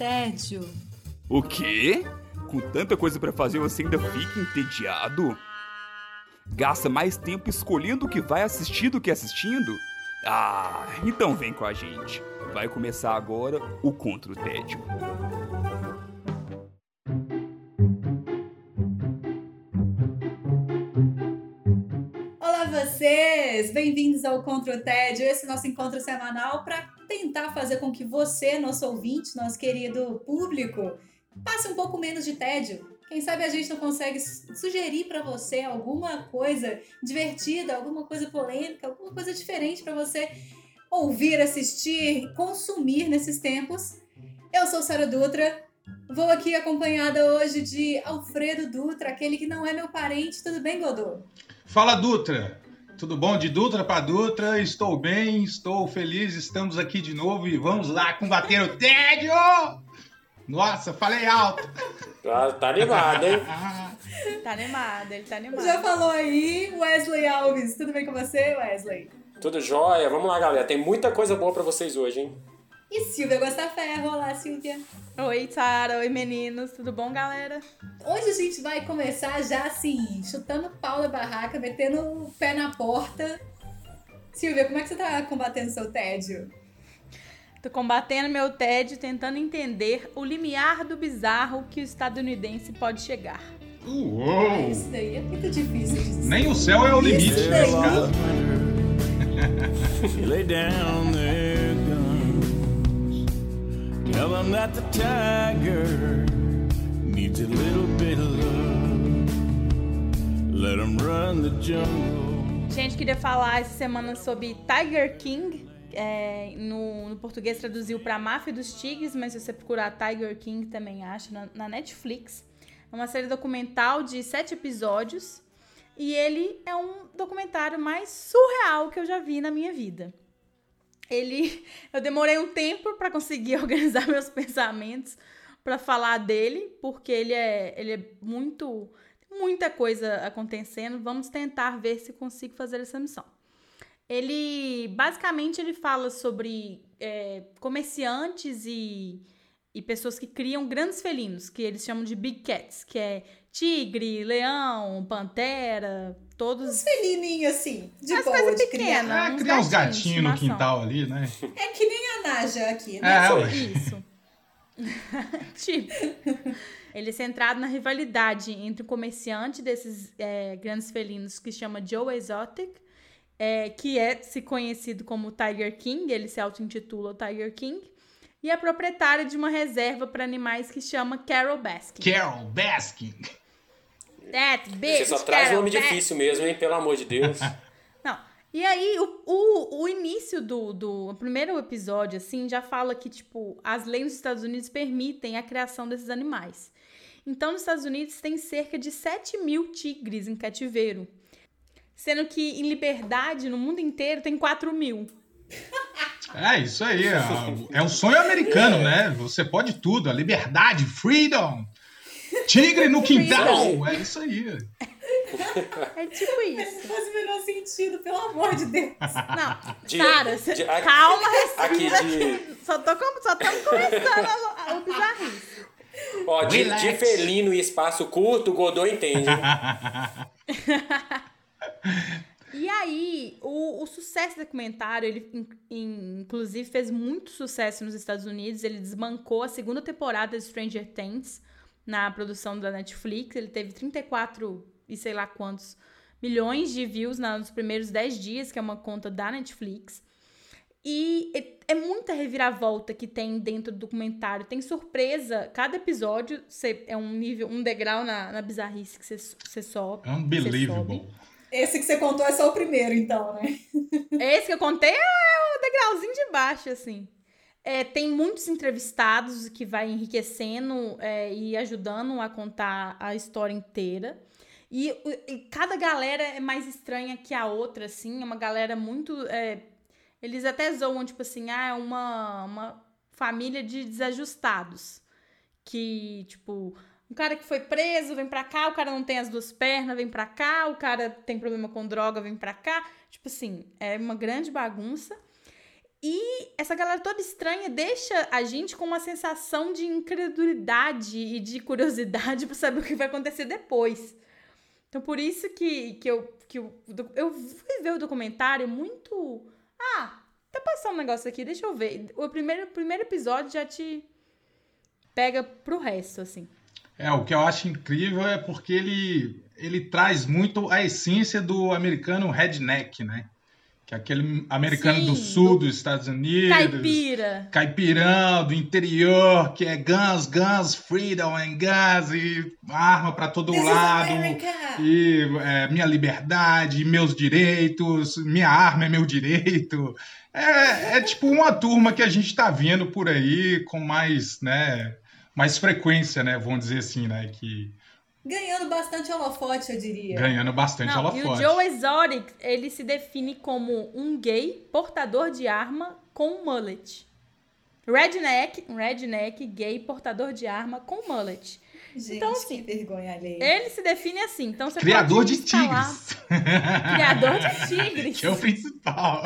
tédio. O quê? Com tanta coisa para fazer você ainda fica entediado? Gasta mais tempo escolhendo o que vai assistir do que assistindo? Ah, então vem com a gente. Vai começar agora o Contra o Tédio. Olá vocês! Bem-vindos ao Contra o Tédio, esse nosso encontro semanal para tentar fazer com que você, nosso ouvinte, nosso querido público, passe um pouco menos de tédio. Quem sabe a gente não consegue sugerir para você alguma coisa divertida, alguma coisa polêmica, alguma coisa diferente para você ouvir, assistir, consumir nesses tempos. Eu sou Sara Dutra, vou aqui acompanhada hoje de Alfredo Dutra, aquele que não é meu parente. Tudo bem, Godô? Fala, Dutra! Tudo bom? De Dutra para Dutra, estou bem, estou feliz, estamos aqui de novo e vamos lá combater o tédio! Nossa, falei alto! Tá, tá animado, hein? tá animado, ele tá animado. Já falou aí, Wesley Alves. Tudo bem com você, Wesley? Tudo jóia. Vamos lá, galera. Tem muita coisa boa para vocês hoje, hein? E Silvia Gostaferro. Olá, Silvia. Oi, Sara. Oi, meninos. Tudo bom, galera? Hoje a gente vai começar já assim, chutando pau da barraca, metendo o pé na porta. Silvia, como é que você tá combatendo seu tédio? Tô combatendo meu tédio, tentando entender o limiar do bizarro que o estadunidense pode chegar. Uou! Ah, isso daí é muito difícil de dizer. Nem o céu é o limite daí. caso. lay down guns. Tell them that the tiger needs a little bit of love. Let him run the jungle. Gente, queria falar essa semana sobre Tiger King. É, no, no português traduziu para Máfia dos Tigres, mas se você procurar Tiger King também acha na, na Netflix. É uma série documental de sete episódios e ele é um documentário mais surreal que eu já vi na minha vida. Ele, eu demorei um tempo para conseguir organizar meus pensamentos para falar dele, porque ele é, ele é muito, muita coisa acontecendo. Vamos tentar ver se consigo fazer essa missão. Ele, basicamente, ele fala sobre é, comerciantes e, e pessoas que criam grandes felinos, que eles chamam de big cats, que é tigre, leão, pantera, todos... Felininho assim, de As boa coisas de criar. pequenas. Ah, criar uns gatinhos no quintal ali, né? É que nem a Naja aqui, né? É, ué. Isso. tipo, ele é centrado na rivalidade entre o comerciante desses é, grandes felinos que chama Joe Exotic, é, que é se conhecido como Tiger King, ele se auto-intitula o Tiger King, e a proprietária de uma reserva para animais que chama Carol Baskin. Carol Baskin. That bitch, Você só traz Carol nome difícil mesmo, hein? Pelo amor de Deus. Não. E aí, o, o, o início do, do o primeiro episódio, assim, já fala que, tipo, as leis dos Estados Unidos permitem a criação desses animais. Então, nos Estados Unidos tem cerca de 7 mil tigres em cativeiro. Sendo que em liberdade, no mundo inteiro, tem 4 mil. É isso aí. É, é um sonho americano, né? Você pode tudo. A liberdade, freedom. Tigre no quintal. É isso aí. É tipo Não isso. faz o menor sentido, pelo amor de Deus. Não, De- Sara, de- a- calma, Aqui respira. de, Só tô com- só estamos começando a- a- o bizarrice. ó, de, de felino e espaço curto, o Godot entende. E aí, o, o sucesso do documentário, ele in- in- inclusive fez muito sucesso nos Estados Unidos. Ele desbancou a segunda temporada de Stranger Things na produção da Netflix. Ele teve 34 e sei lá quantos milhões de views na- nos primeiros 10 dias, que é uma conta da Netflix. E é- é muita reviravolta que tem dentro do documentário. Tem surpresa. Cada episódio cê- é um nível, um degrau na, na bizarrice que você sobe. Cê Unbelievable. sobe. Esse que você contou é só o primeiro, então, né? Esse que eu contei é o degrauzinho de baixo, assim. É, tem muitos entrevistados que vai enriquecendo é, e ajudando a contar a história inteira. E, e cada galera é mais estranha que a outra, assim. É uma galera muito. é, eles até zoam, tipo assim, ah, é uma, uma família de desajustados. Que, tipo, um cara que foi preso vem pra cá, o cara não tem as duas pernas, vem pra cá, o cara tem problema com droga, vem pra cá. Tipo assim, é uma grande bagunça. E essa galera toda estranha deixa a gente com uma sensação de incredulidade e de curiosidade pra saber o que vai acontecer depois. Então, por isso que, que, eu, que eu, eu fui ver o documentário muito. Ah, tá passando um negócio aqui, deixa eu ver. O primeiro, primeiro episódio já te pega pro resto, assim. É, o que eu acho incrível é porque ele, ele traz muito a essência do americano redneck, né? Que é aquele americano Sim, do sul do- dos Estados Unidos. Caipira. Caipirão do interior, que é guns, guns, freedom and guns, e arma pra todo This is lado. E é, minha liberdade, meus direitos, minha arma é meu direito. É, é tipo uma turma que a gente tá vendo por aí com mais, né, mais frequência, né, vamos dizer assim, né, que Ganhando bastante holofote, eu diria. ganhando bastante Não, e o holofote. Joe Exotic, ele se define como um gay portador de arma com mullet. Redneck, um redneck gay portador de arma com mullet. Gente, Então, assim, que vergonha alheia. Ele se define assim, então você Criador pode de instalar- tigres. Criador de tigres. Que é o principal.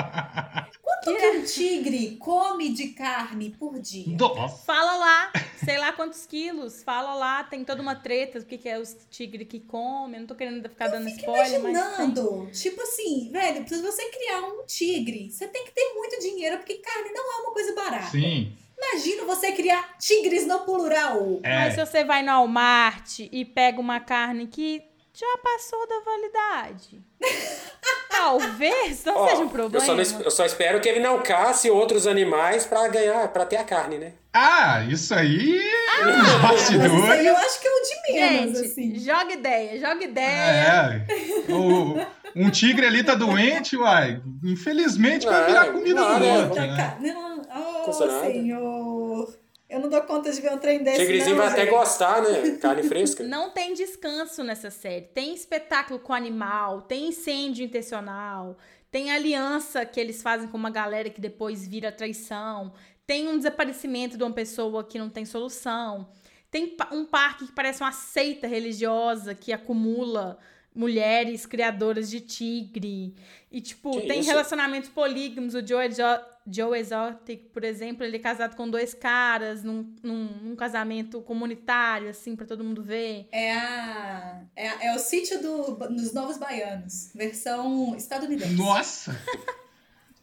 Quanto que um tigre come de carne por dia? Nossa. Fala lá, sei lá quantos quilos. Fala lá, tem toda uma treta do que, que é os tigres que comem. Não tô querendo ficar dando Fico spoiler, mas. tem. imaginando, tipo assim, velho, pra você criar um tigre, você tem que ter muito dinheiro, porque carne não é uma coisa barata. Sim. Imagina você criar tigres no plural. Mas se É. você vai no Walmart e pega uma carne que já passou da validade. Talvez não Ó, seja um eu, problema. só não es- eu só espero que ele não casse outros animais pra ganhar, para ter a carne, né? Ah, isso aí, Ah, Mas isso aí bastidores. eu acho que é o de menos, Gente, assim. joga ideia, joga ideia. É. O- um tigre ali tá doente, uai. Infelizmente vai virar comida não, do outro, né? Não, oh, senhor. Eu não dou conta de ver um trem desse, Tigrezinho não, vai até gente. gostar, né? Carne fresca. Não tem descanso nessa série. Tem espetáculo com animal, tem incêndio intencional, tem aliança que eles fazem com uma galera que depois vira traição, tem um desaparecimento de uma pessoa que não tem solução, tem um parque que parece uma seita religiosa que acumula mulheres criadoras de tigre. E, tipo, Que tem isso? relacionamentos polígamos. O Joe, Exo- Joe Exotic, por exemplo, ele é casado com dois caras num, num, num casamento comunitário, assim, pra todo mundo ver. É, a, é, a- é o sítio do, dos Novos Baianos, versão estadunidense. Nossa!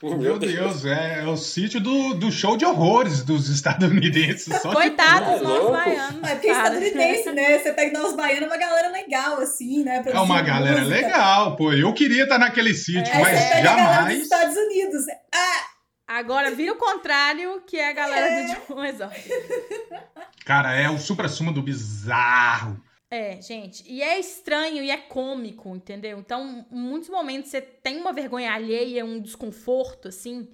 Meu Deus, é, é o sítio do, do show de horrores dos estadunidenses. Só de Coitados é dos nossos louco. baianos. É porque é cara. estadunidense, né? Você pega Novos Baianos, é uma galera legal, assim, né? É uma galera música. legal, pô. Eu queria estar naquele sítio, Aí mas você pega a galera dos jamais. Estados Unidos. Ah, Agora vira o contrário, que é a galera do Joe Exotic. Cara, é o supra-sumo do bizarro. É, gente, e é estranho e é cômico, entendeu? Então, em muitos momentos você tem uma vergonha alheia, um desconforto, assim,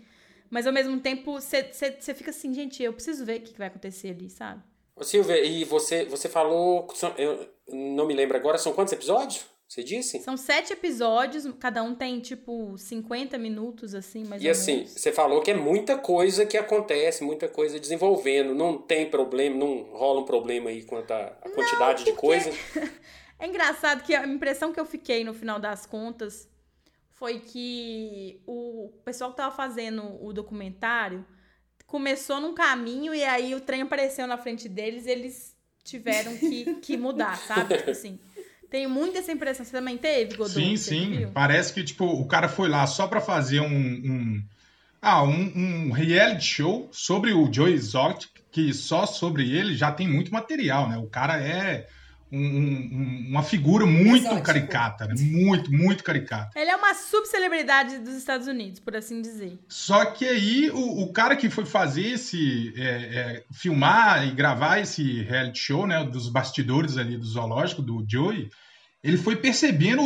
mas ao mesmo tempo você, você, você fica assim, gente, eu preciso ver o que vai acontecer ali, sabe? Ô, Silvia, e você, você falou. Eu não me lembro agora, são quantos episódios? Você disse? São sete episódios, cada um tem, tipo, 50 minutos, assim, mais E ou assim, menos. você falou que é muita coisa que acontece, muita coisa desenvolvendo. Não tem problema, não rola um problema aí quanto à quantidade de porque- coisa. É engraçado que a impressão que eu fiquei no final das contas foi que o pessoal que tava fazendo o documentário começou num caminho e aí o trem apareceu na frente deles e eles tiveram que, que mudar, sabe? Tipo assim. Tenho muito essa impressão. Você também teve, Godot? Sim, sim. viu? Parece que, tipo, o cara foi lá só pra fazer um. um- ah, um, um reality show sobre o Joe Exotic, que só sobre ele já tem muito material, né? O cara é um- um- uma figura muito Exótico. caricata, né? Muito, muito caricata. Ele é uma subcelebridade dos Estados Unidos, por assim dizer. Só que aí o, o cara que foi fazer esse. é, é, filmar e gravar esse reality show, né? Dos bastidores ali do zoológico, do Joey, ele foi percebendo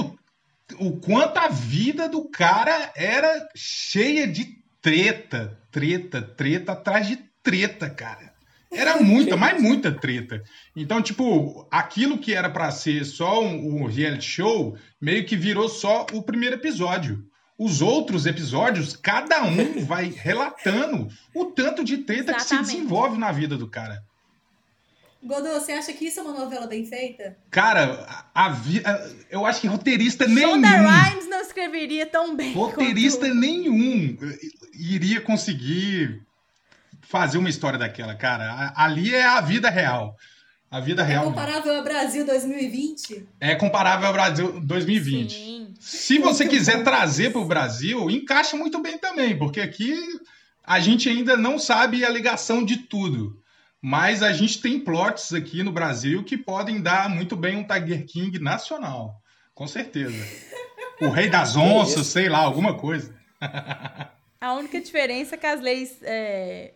o, o quanto a vida do cara era cheia de treta, treta, treta atrás de treta, cara. Era muita, mas muita treta. Então, tipo, aquilo que era pra ser só um, um reality show, meio que virou só o primeiro episódio. Os outros episódios, cada um vai relatando o tanto de treta que se Exatamente. desenvolve na vida do cara. Godô, você acha que isso é uma novela bem feita? Cara, a, a vi- a- eu acho que roteirista nenhum. Shonda Rhimes não escreveria tão bem. Roteirista quanto- nenhum iria conseguir fazer uma história daquela, cara. Ali é a vida real. A vida É real comparável ao Brasil 2020? é comparável ao Brasil 2020. Sim. Se você Muito quiser bom. trazer para o Brasil, encaixa muito bem também, porque aqui a gente ainda não sabe a ligação de tudo. Mas a gente tem plots aqui no Brasil que podem dar muito bem um Tiger King nacional. Com certeza. O Rei das Onças, sei lá, alguma coisa. A única diferença é que as leis é,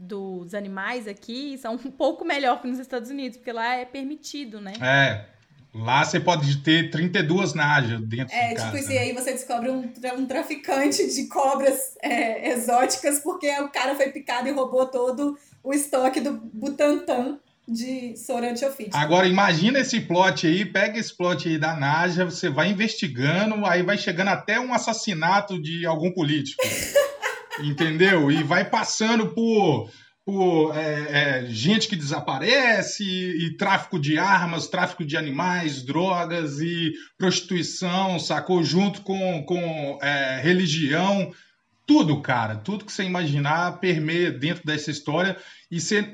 dos animais aqui são um pouco melhor que nos Estados Unidos, porque lá é permitido, né? É. Lá você pode ter 32 najas dentro É, de tipo, casa. isso, e aí você descobre um, um traficante de cobras é, exóticas porque o cara foi picado e roubou todo o estoque do Butantan de antiofídico. Agora, imagina esse plot aí, pega esse plot aí da Naja, você vai investigando, aí vai chegando até um assassinato de algum político. entendeu? E vai passando por, por é, é, gente que desaparece, e, e tráfico de armas, tráfico de animais, drogas e prostituição, sacou? Junto com, com é, religião. Tudo, cara, tudo que você imaginar permeia dentro dessa história e você,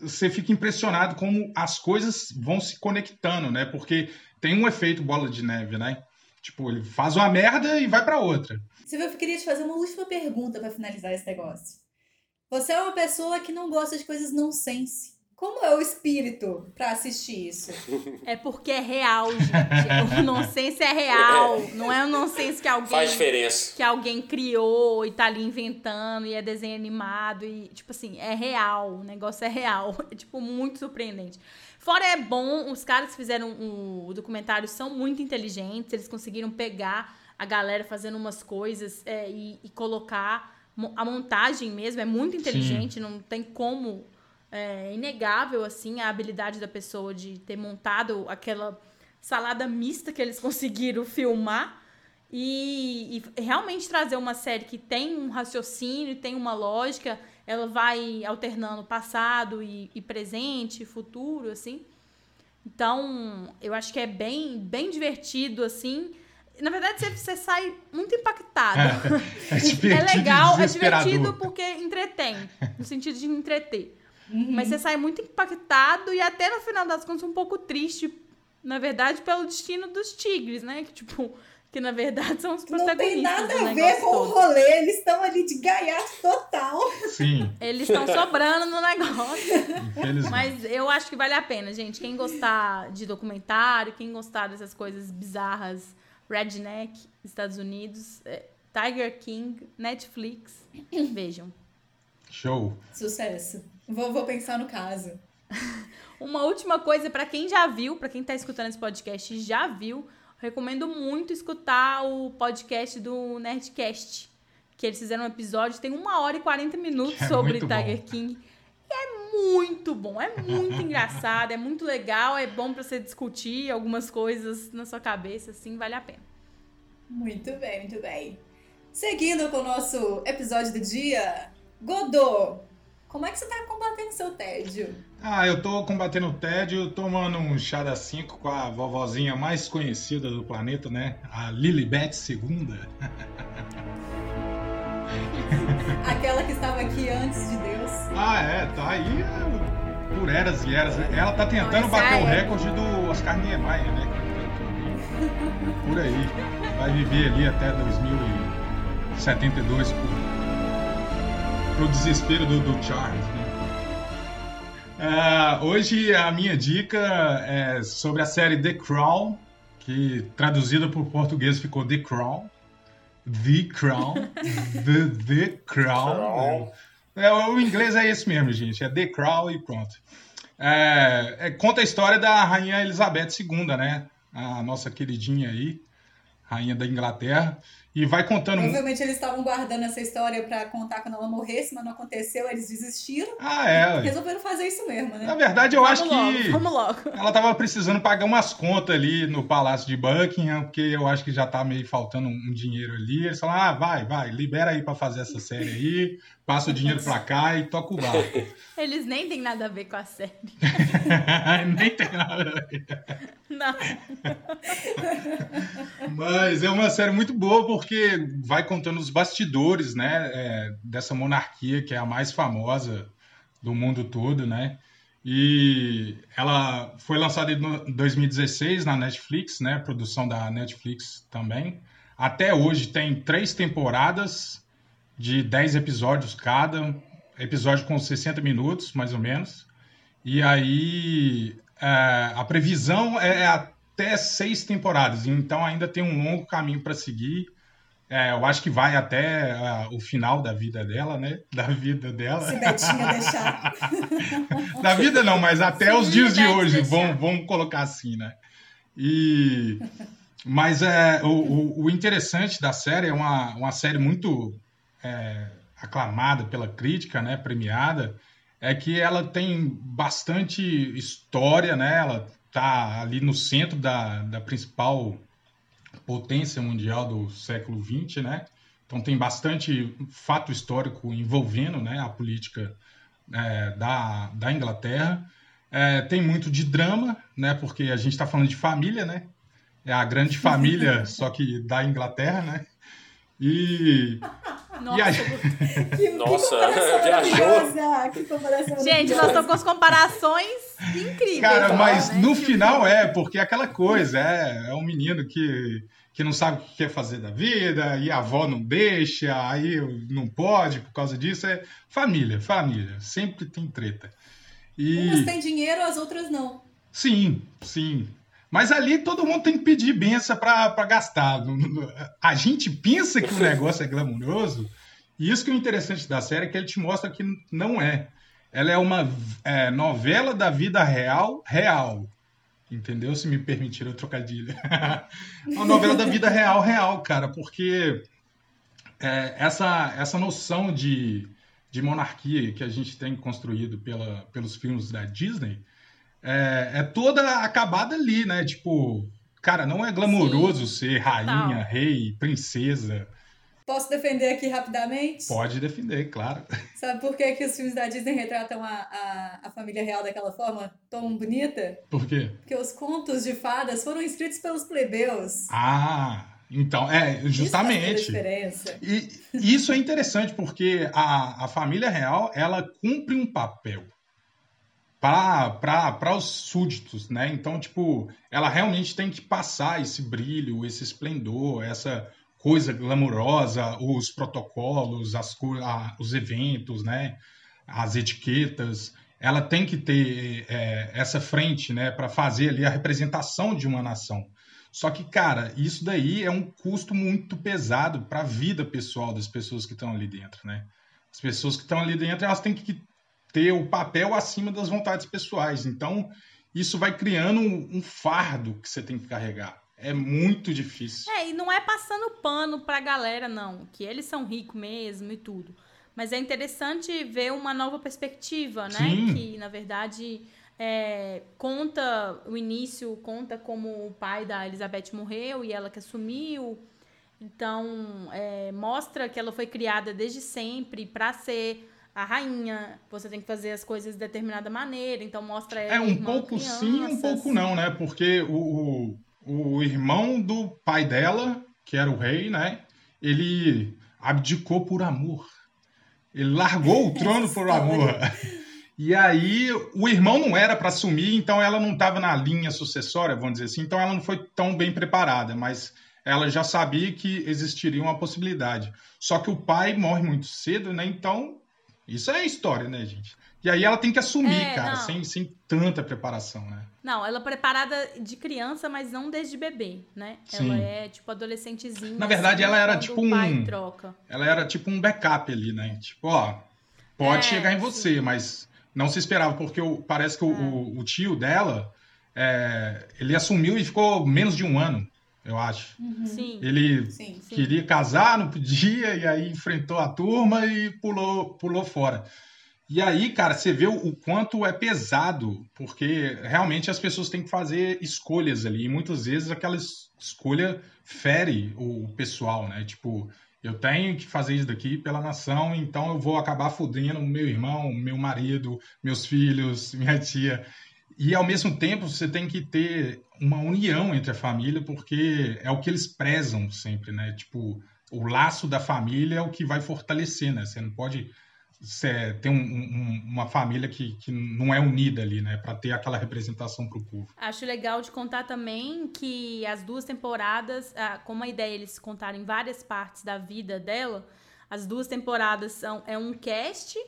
você fica impressionado como as coisas vão se conectando, né? Porque tem um efeito bola de neve, né? Tipo, ele faz uma merda e vai pra outra. Silvia, eu queria te fazer uma última pergunta pra finalizar esse negócio. Você é uma pessoa que não gosta de coisas nonsense. Como é o espírito pra assistir isso? É porque é real, gente. O nonsense é real. Não é um nonsense que alguém. Faz diferença. que alguém criou e tá ali inventando e é desenho animado e, tipo assim, é real, o negócio é real. É, tipo, muito surpreendente. Fora é bom, os caras que fizeram o documentário são muito inteligentes, eles conseguiram pegar a galera fazendo umas coisas é, e, e colocar a montagem mesmo, é muito inteligente, não tem como... É inegável, assim, a habilidade da pessoa de ter montado aquela salada mista que eles conseguiram filmar e, e realmente trazer uma série que tem um raciocínio, tem uma lógica, ela vai alternando passado e, e presente, futuro, assim. Então, eu acho que é bem, bem divertido, assim. Na verdade, você, você sai muito impactado. É É divertido e legal, é divertido porque entretém, no sentido de entreter. Uhum. Mas você sai muito impactado e até no final das contas um pouco triste, na verdade, pelo destino dos tigres, né? Que tipo, que na verdade são os Não tem protagonistas nada a ver com o todo. rolê, eles estão ali de gaiato total. Sim, Eles estão sobrando no negócio. Mas eu acho que vale a pena, gente. Quem gostar de documentário, quem gostar dessas coisas bizarras, Redneck, Estados Unidos, é, Tiger King, Netflix, vejam. Show. Sucesso. Vou, vou pensar no caso. Uma última coisa para quem já viu, para quem tá escutando esse podcast e já viu, recomendo muito escutar o podcast do Nerdcast. Que eles fizeram um episódio, tem uma hora e 40 minutos É sobre muito bom. Tiger King. E é muito bom, é muito engraçado, é muito legal, é bom para você discutir algumas coisas na sua cabeça, assim, vale a pena. Muito bem, muito bem. Seguindo com o nosso episódio do dia, Godô, como é que você tá combatendo seu tédio? Ah, eu tô combatendo o tédio, tomando um chá das 5 com a vovozinha mais conhecida do planeta, né? A Lilibet II. Aquela que estava aqui antes de Deus. Ah, é, tá aí é, por eras e eras. Ela tá tentando Não, bater o é- recorde do Oscar Niemeyer, né? Por aí. Vai viver ali até 2072 por, pro desespero do, do Charles, né? Ah, hoje a minha dica é sobre a série The Crown, que traduzida por português ficou The Crown. The Crown. The, The Crown. É, o inglês é esse mesmo, gente. É The Crown e pronto. É, é, conta a história da Rainha Elizabeth II, né? A nossa queridinha aí, Rainha da Inglaterra. E vai contando. Provavelmente eles estavam guardando essa história pra contar quando ela morresse, mas não aconteceu, eles desistiram. Ah, é. Resolveram fazer isso mesmo, né? Na verdade, eu vamos acho logo, que vamos logo. ela tava precisando pagar umas contas ali no Palácio de Buckingham, porque eu acho que já tá meio faltando um dinheiro ali. Eles falaram: ah, vai, vai, libera aí pra fazer essa série aí, passa o dinheiro pra cá e toca o barco. Eles nem tem nada a ver com a série. Nem tem nada. a ver. Não. Mas é uma série muito boa porque vai contando os bastidores, né, é, dessa monarquia que é a mais famosa do mundo todo, né? E ela foi lançada em 2016 na Netflix, né? Produção da Netflix também. Até hoje tem três temporadas de 10 episódios cada, episódio com 60 minutos, mais ou menos. E aí é, a previsão é até seis temporadas, então ainda tem um longo caminho para seguir. É, eu acho que vai até ah, o final da vida dela, né? Da vida dela. Se Betinha deixar. Da vida não, mas até os dias de hoje, vamos, vamos colocar assim, né? E, mas é, o, o- o interessante da série é uma, uma série muito é, aclamada pela crítica, né? Premiada, é que ela tem bastante história, né? Ela tá ali no centro da, da principal potência mundial do século XX, né? Então tem bastante fato histórico envolvendo né, a política é, da, da Inglaterra. É, tem muito de drama, né? Porque a gente está falando de família, né? É a grande família, só que da Inglaterra, né? E, Nossa, e aí, Que, que Nossa, comparação viajou. Que comparação gente, nós estamos com as comparações incríveis. cara, mas né? no Tipo, final é, porque é aquela coisa, é, é um menino que, que não sabe o que quer fazer da vida, e a avó não deixa, aí não pode por causa disso. É família, família. Sempre tem treta. E... Umas têm dinheiro, as outras não. Sim, sim. Mas ali todo mundo tem que pedir benção para gastar. A gente pensa que o negócio é glamouroso, e isso que é o interessante da série é que ele te mostra que não é. Ela é uma é, novela da vida real, real. Entendeu? Se me permitir o trocadilho. uma novela da vida real, real, cara, porque é, essa, essa noção de, de monarquia que a gente tem construído pela, pelos filmes da Disney é, é toda acabada ali, né? Tipo, cara, não é glamouroso ser rainha, Total. rei, princesa. Posso defender aqui rapidamente? Pode defender, claro. Sabe por que, que os filmes da Disney retratam a, a, a família real daquela forma tão bonita? Por quê? Porque os contos de fadas foram escritos pelos plebeus. Ah, então, é, Isso justamente. diferença. E e isso é interessante porque a, a família real ela cumpre um papel para os súditos, né? Então, tipo, ela realmente tem que passar esse brilho, esse esplendor, essa coisa glamourosa, os protocolos, as, a- os eventos, né? As etiquetas. Ela tem que ter é, essa frente, né? Para fazer ali a representação de uma nação. Só que, cara, isso daí é um custo muito pesado para a vida pessoal das pessoas que estão ali dentro, né? As pessoas que estão ali dentro, elas têm que ter o papel acima das vontades pessoais. Então, isso vai criando um, um fardo que você tem que carregar. É muito difícil. É, e não é passando pano pra galera, não. Que eles são ricos mesmo e tudo. Mas é interessante ver uma nova perspectiva, né? Sim. Que, na verdade, é, conta o início, conta como o pai da Elizabeth morreu e ela que assumiu. Então, é, mostra que ela foi criada desde sempre pra ser a rainha. Você tem que fazer as coisas de determinada maneira. Então, mostra ela É um pouco sim, um pouco não, né? Porque o, o, o irmão do pai dela, que era o rei, né? Ele abdicou por amor. Ele largou o trono por amor. E aí, o irmão não era para assumir, então ela não estava na linha sucessória, vamos dizer assim. Então ela não foi tão bem preparada, mas ela já sabia que existiria uma possibilidade. Só que o pai morre muito cedo, né? Então, isso é história, né, gente? E aí ela tem que assumir, É, cara, não. sem, sem tanta preparação, né? Não, ela é preparada de criança, mas não desde bebê, né? Sim. Ela é tipo adolescentezinha. Na verdade, ela era tipo o pai um- troca. Ela era tipo um backup ali, né? Tipo, ó, pode É, chegar em você, mas não se esperava, porque o- parece que o, É. o- o tio dela, é, ele assumiu e ficou menos de um ano. Eu acho. Sim. Ele Sim. Sim. queria casar, não podia, e aí enfrentou a turma e pulou, pulou fora. E aí, cara, você vê o, quanto é pesado, porque realmente as pessoas têm que fazer escolhas ali, e muitas vezes aquela es- escolha fere o pessoal, né? Tipo, eu tenho que fazer isso daqui pela nação, então eu vou acabar fudendo meu irmão, meu marido, meus filhos, minha tia. E ao mesmo tempo você tem que ter uma união entre a família, porque é o que eles prezam sempre, né? Tipo, o laço da família é o que vai fortalecer, né? Você não pode cê, ter um- um- uma família que, que não é unida ali, né? Para ter aquela representação para o povo. Acho legal de contar também que as duas temporadas, ah, como a ideia é eles contarem várias partes da vida dela, as duas temporadas são é um cast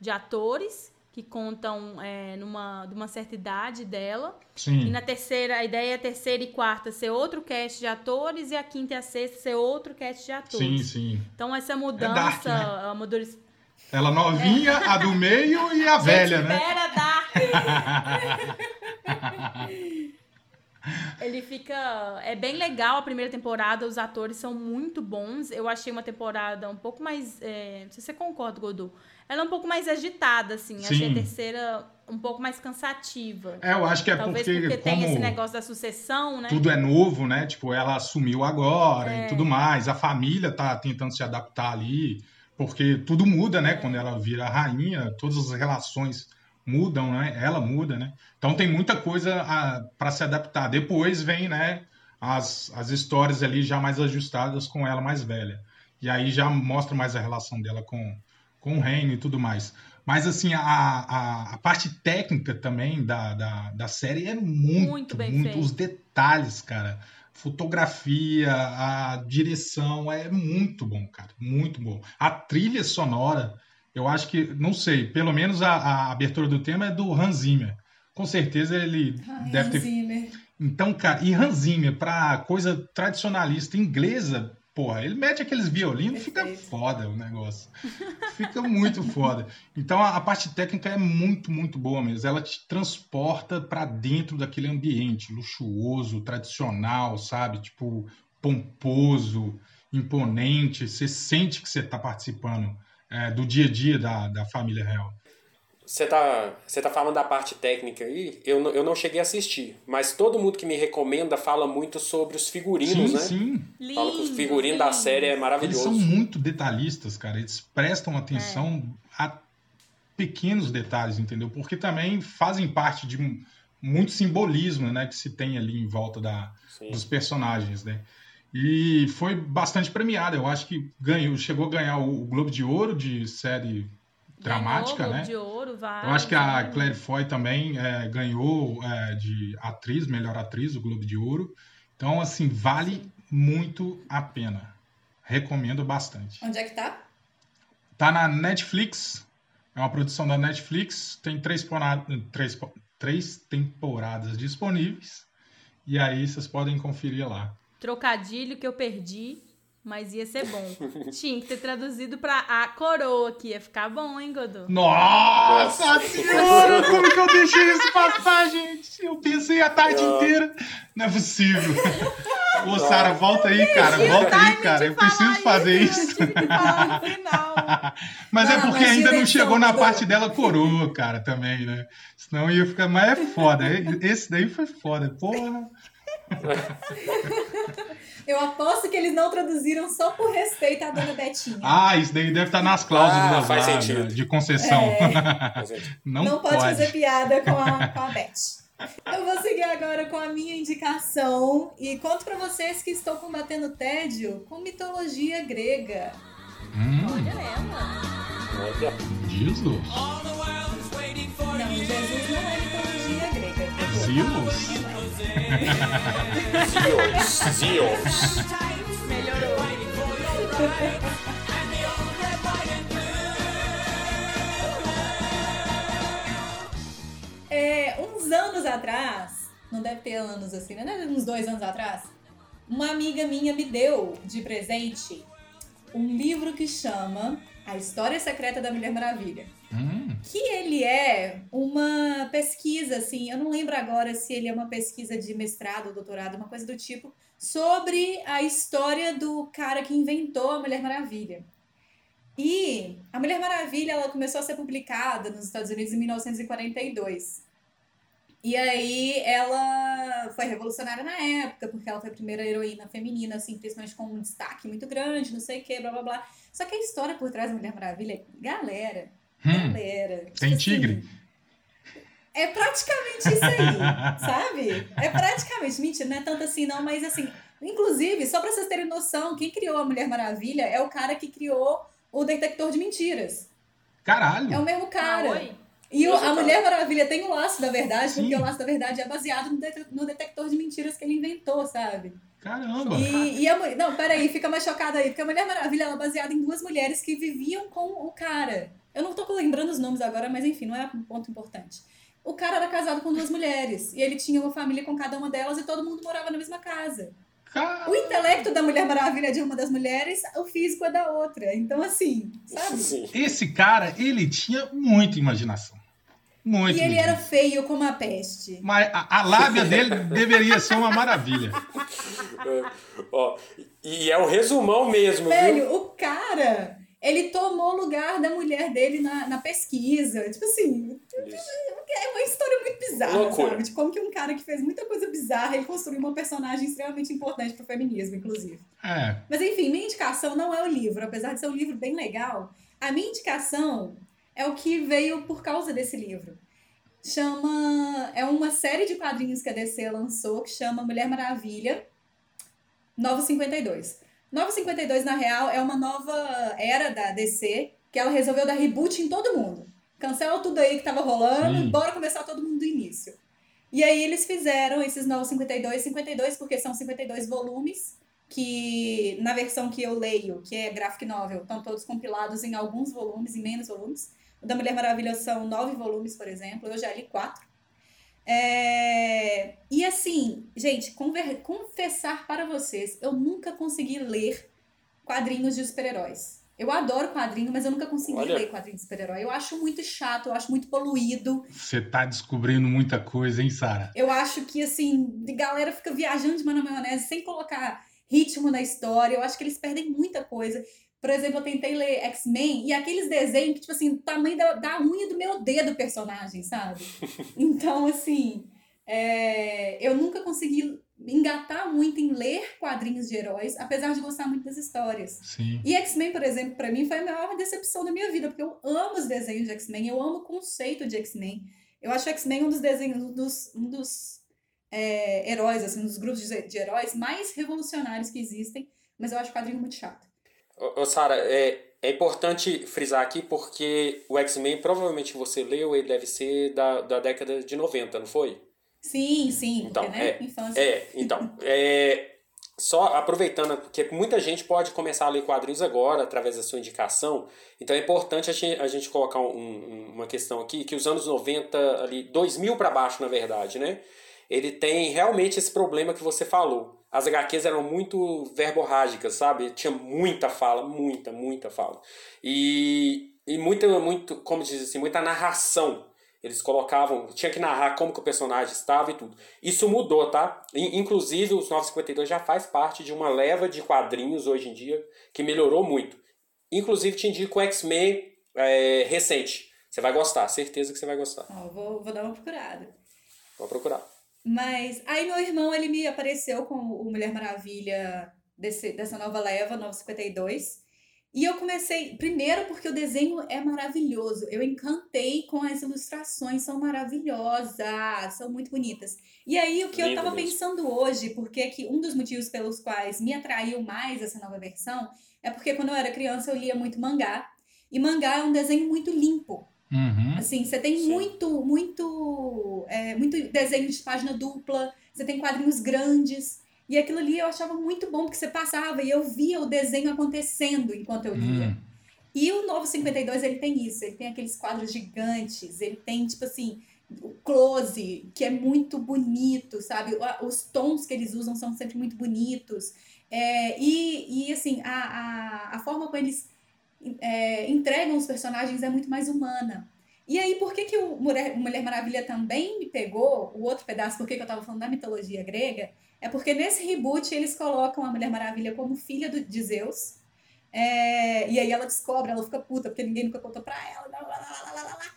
de atores que contam é, numa de uma certa idade dela. E Sim, na terceira, a ideia é a terceira e quarta ser outro cast de atores e a quinta e a sexta ser outro cast de atores. sim, sim. Então essa dark, mudança, né? amadurec- Ela novinha, a do meio e a velha, né? Espera dar. Ele fica. É bem legal a primeira temporada, os atores são muito bons. Eu achei uma temporada um pouco mais. é, Não sei se você concorda, Godô. Ela é um pouco mais agitada, assim. Achei a Sim. terceira um pouco mais cansativa. É, eu acho que é Talvez porque, porque, tem esse negócio da sucessão, né? tudo é novo, né? Tipo, ela assumiu agora É. e tudo mais. A família tá tentando se adaptar ali, porque tudo muda, né? Quando ela vira rainha, todas as relações mudam, né? Ela muda, né? Então tem muita coisa para se adaptar. Depois vem, né? As, as histórias ali já mais ajustadas com ela mais velha. E aí já mostra mais a relação dela com, com o reino e tudo mais. Mas, assim, a, a, a parte técnica também da, da, da série é muito, Muito bem muito. feita. Os detalhes, cara. Fotografia, a direção é muito bom, cara. Muito bom. A trilha sonora, eu acho que, não sei, pelo menos a, a abertura do tema é do Hans Zimmer. Com certeza ele Ai, deve ter Hans Zimmer. então, cara, e Hans Zimmer, pra coisa tradicionalista inglesa, porra, ele mete aqueles violinos, fica foda o negócio. Fica muito foda. Então, a, a parte técnica é muito, muito boa mesmo. Ela te transporta pra dentro daquele ambiente luxuoso, tradicional, sabe? Tipo, pomposo, imponente. Você sente que você tá participando é, do dia a dia da, da família real. Você tá, você tá falando da parte técnica aí, eu, não- eu não cheguei a assistir, mas todo mundo que me recomenda fala muito sobre os figurinos, sim, né? sim. Lindo, Fala que os figurinos da lindo. série é Eles maravilhoso. são muito detalhistas, cara. Eles prestam atenção É. a pequenos detalhes, entendeu? Porque também fazem parte de muito simbolismo, né, que se tem ali em volta da, Sim. dos personagens, né? E foi bastante premiada. Eu acho que ganhou, chegou a ganhar o, o Globo de Ouro de série dramática, Ganhou, né? Globo de ouro, vai, Eu acho que a vai. Claire Foy também é, ganhou é, de atriz, melhor atriz, o Globo de Ouro. Então, assim, vale muito a pena. Recomendo bastante. Onde é que tá? Tá na Netflix. É uma produção da Netflix. Tem três, três, três temporadas disponíveis. E aí vocês podem conferir lá. Trocadilho que eu perdi, mas ia ser bom. Tinha que ter traduzido pra a coroa, que ia ficar bom, hein, Godô? Nossa Nossa. senhora! Como que eu deixei isso passar, gente? Eu pensei a tarde Não. inteira. Não é possível. Ô, Sara, volta aí, cara. Volta aí, cara. Eu preciso fazer isso. Mas é porque ainda não chegou na parte dela coroa, cara, também, né? Senão ia ficar. Mas é foda. Esse daí foi foda. Porra. Eu aposto que eles não traduziram só por respeito à dona Betinha. Ah, isso daí deve estar nas cláusulas Ah, faz vaga, sentido. de concessão. Gente, Não, não pode, fazer piada com a, com a Beth. Eu vou seguir agora com a minha indicação e conto pra vocês que estou combatendo tédio com mitologia grega. Hum, Olha ela. olha. Jesus. Não, Jesus não é mitologia Zeus? Zeus. Zeus. Melhorou. É, uns anos atrás, não deve ter anos assim, né? Uns dois anos atrás, uma amiga minha me deu de presente um livro que chama A História Secreta da Mulher Maravilha. Que ele é uma pesquisa, assim, eu não lembro agora se ele é uma pesquisa de mestrado ou doutorado, uma coisa do tipo, sobre a história do cara que inventou a Mulher Maravilha. E a Mulher Maravilha, ela começou a ser publicada nos Estados Unidos em 1942. E aí ela foi revolucionária na época, porque ela foi a primeira heroína feminina, assim, principalmente com um destaque muito grande, não sei o que, blá blá blá. Só que a história por trás da Mulher Maravilha, galera, hum. Galera. Tem tipo tigre? assim, é praticamente isso aí, sabe? É praticamente. Mentira, não é tanto assim, não, mas assim. Inclusive, só pra vocês terem noção, quem criou a Mulher Maravilha é o cara que criou o detector de mentiras. Caralho. É o mesmo cara. Ah, oi? E o- a. Mulher Maravilha tem o laço da verdade, Sim. porque o laço da verdade é baseado no, det- no detector de mentiras que ele inventou, sabe? Caramba. E, e a mulher. Não, peraí, fica mais chocada aí, porque a Mulher Maravilha ela é baseada em duas mulheres que viviam com o cara. Eu não tô lembrando os nomes agora, mas enfim, não é um ponto importante. O cara era casado com duas mulheres, e ele tinha uma família com cada uma delas, e todo mundo morava na mesma casa. Car- O intelecto da Mulher Maravilha é de uma das mulheres, o físico é da outra. Então, assim, sabe? Sim. Esse cara, ele tinha muita imaginação. Muito. E ele era feio como a peste. Mas a, a lábia dele deveria ser uma maravilha. É, ó, e é o resumão mesmo, viu? Velho, o cara, ele tomou o lugar da mulher dele na, na pesquisa. Tipo assim, Isso. é uma história muito bizarra, Loucura. sabe? De como que um cara que fez muita coisa bizarra, ele construiu uma personagem extremamente importante pro feminismo, inclusive. É. Mas enfim, minha indicação não é o livro, apesar de ser um livro bem legal. A minha indicação é o que veio por causa desse livro. Chama. É uma série de quadrinhos que a DC lançou que chama Mulher Maravilha 952. 952, na real, é uma nova era da DC que ela resolveu dar reboot em todo mundo. Cancela tudo aí que tava rolando, Sim. bora começar todo mundo do início. E aí eles fizeram esses 952, 52 52, porque são 52 volumes, que na versão que eu leio, que é graphic novel, estão todos compilados em alguns volumes, em menos volumes. O da Mulher Maravilha são nove volumes, por exemplo, eu já li quatro. É, E assim, gente, conver- confessar para vocês, eu nunca consegui ler quadrinhos de super-heróis. Eu adoro quadrinho, mas eu nunca consegui Olha. ler quadrinho de super-herói. Eu acho muito chato, eu acho muito poluído. Você tá descobrindo muita coisa, hein, Sara? Eu acho que, assim, a galera fica viajando de na maionese sem colocar ritmo na história. Eu acho que eles perdem muita coisa. Por exemplo, eu tentei ler X-Men e aqueles desenhos que, tipo assim, o tamanho da, da unha do meu dedo o personagem, sabe? Então, assim, é, eu nunca consegui engatar muito em ler quadrinhos de heróis, apesar de gostar muito das histórias. Sim. E X-Men, por exemplo, pra mim foi a maior decepção da minha vida, porque eu amo os desenhos de X-Men, eu amo o conceito de X-Men. Eu acho X-Men um dos desenhos, um dos, um dos é, heróis, assim, um dos grupos de, de heróis mais revolucionários que existem, mas eu acho o quadrinho muito chato. Ô, ô, Sara, é, é importante frisar aqui porque o X-Men, provavelmente você leu, ele deve ser da, da década de 90, não foi? Sim, sim, porque, Então, né? é, Infância. É, então, é, só aproveitando, porque muita gente pode começar a ler quadrinhos agora, através da sua indicação, então é importante a gente, a gente colocar um- uma questão aqui, que os anos 90, ali, 2000 para baixo, na verdade, né? Ele tem realmente esse problema que você falou. As HQs eram muito verborrágicas, sabe? Tinha muita fala, muita, muita fala. E, e muita, muito, como diz assim, muita narração. Eles colocavam, tinha que narrar como que o personagem estava e tudo. Isso mudou, tá? In- Inclusive, os 952 já faz parte de uma leva de quadrinhos hoje em dia que melhorou muito. Inclusive, te indico o X-Men é, recente. Você vai gostar, certeza que você vai gostar. Vou, vou dar uma procurada. Vou procurar. Mas aí meu irmão, ele me apareceu com o Mulher Maravilha desse, dessa nova leva, 952. E eu comecei, primeiro porque o desenho é maravilhoso. Eu encantei com as ilustrações, são maravilhosas, são muito bonitas. E aí o que eu Lindo tava mesmo. pensando hoje, porque que um dos motivos pelos quais me atraiu mais essa nova versão, é porque quando eu era criança eu lia muito mangá. E mangá é um desenho muito limpo. Uhum. Assim, você tem Sim. muito, muito, é, muito desenho de página dupla, você tem quadrinhos grandes. E aquilo ali eu achava muito bom, porque você passava e eu via o desenho acontecendo enquanto eu lia. Hum. E o Novo 52, ele tem isso, ele tem aqueles quadros gigantes, ele tem, tipo assim, o close, que é muito bonito, sabe? Os tons que eles usam são sempre muito bonitos. É, e, e, assim, a, a, a forma como eles é, entregam os personagens é muito mais humana. E aí, por que, que o Mulher, Mulher Maravilha também me pegou, o outro pedaço, por que, que eu tava falando da mitologia grega? É porque nesse reboot eles colocam a Mulher Maravilha como filha do, de Zeus. É, e aí ela descobre, ela fica puta, porque ninguém nunca contou pra ela. Blá, blá, blá,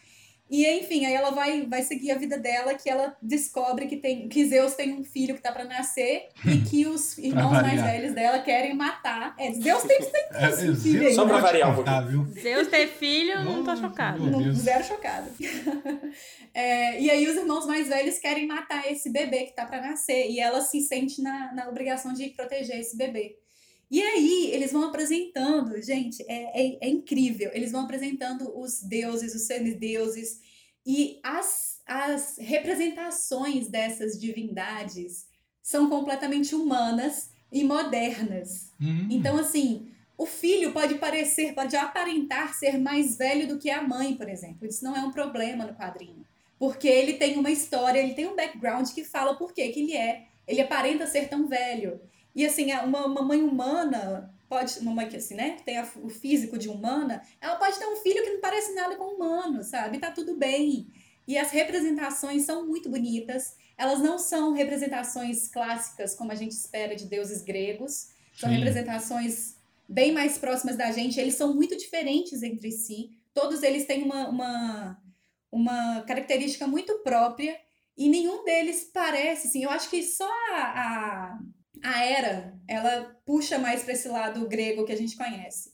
e enfim, aí ela vai, vai seguir a vida dela, que ela descobre que, tem, que Zeus tem um filho que tá para nascer e que os irmãos mais velhos dela querem matar. É, Zeus tem, tem é, filho aí. Só pra variar um pouquinho. Zeus ter filho, não tô chocado. Não, zero chocado. é, e aí os irmãos mais velhos querem matar esse bebê que tá para nascer. E ela se sente na, na obrigação de proteger esse bebê. E aí, eles vão apresentando, gente, é, é, é incrível. Eles vão apresentando os deuses, os semideuses, e as, as representações dessas divindades são completamente humanas e modernas. Uhum. Então, assim, o filho pode parecer, pode aparentar ser mais velho do que a mãe, por exemplo. Isso não é um problema no quadrinho. Porque ele tem uma história, ele tem um background que fala por que ele é. Ele aparenta ser tão velho. E assim, uma, uma mãe humana pode, uma mãe que assim, né, tem a, o físico de humana, ela pode ter um filho que não parece nada com humano, sabe? Tá tudo bem. E as representações são muito bonitas. Elas não são representações clássicas como a gente espera de deuses gregos. São Sim. representações bem mais próximas da gente. Eles são muito diferentes entre si. Todos eles têm uma, uma, uma característica muito própria. E nenhum deles parece, assim, eu acho que só a, a a era, ela puxa mais para esse lado grego que a gente conhece.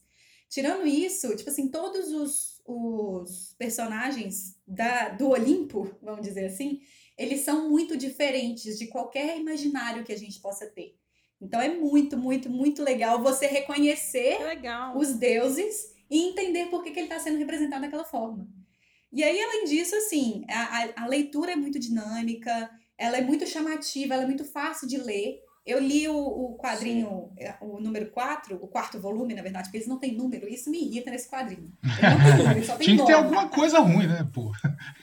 Tirando isso, tipo assim, todos os, os personagens da, do Olimpo, vamos dizer assim, eles são muito diferentes de qualquer imaginário que a gente possa ter. Então é muito, muito, muito legal você reconhecer legal. os deuses e entender por que, que ele está sendo representado daquela forma. E aí, além disso, assim, a, a leitura é muito dinâmica, ela é muito chamativa, ela é muito fácil de ler. Eu li o, o quadrinho, Sim. É, o número 4, o quarto volume, na verdade, porque eles não têm número, isso me irrita nesse quadrinho. Número, Tinha que ter alguma coisa ruim, né, pô?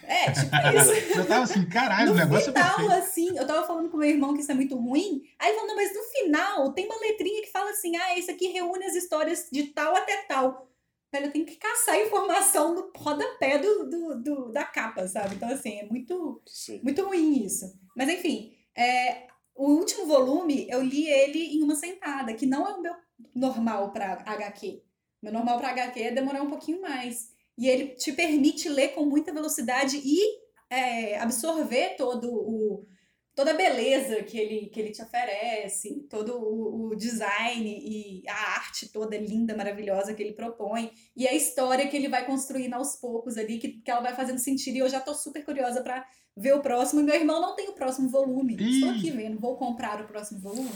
É, tipo isso. Eu tava assim, caralho, no o negócio final, é perfeito. assim, eu tava falando com meu irmão que isso é muito ruim, aí falando, mas no final tem uma letrinha que fala assim, ah, isso aqui reúne as histórias de tal até tal. Velho, eu tenho que caçar informação no rodapé do, do, do da capa, sabe? Então, assim, é muito, muito ruim isso. Mas, enfim, é, o último volume, eu li ele em uma sentada, que não é o meu normal para HQ. Meu normal para HQ é demorar um pouquinho mais. E ele te permite ler com muita velocidade e é, absorver todo o, toda a beleza que ele, que ele te oferece, todo o, o, design e a arte toda linda, maravilhosa que ele propõe, e a história que ele vai construindo aos poucos ali, que, que ela vai fazendo sentido. E eu já tô super curiosa para ver o próximo. Meu irmão não tem o próximo volume. Ih. Estou aqui vendo, vou comprar o próximo volume.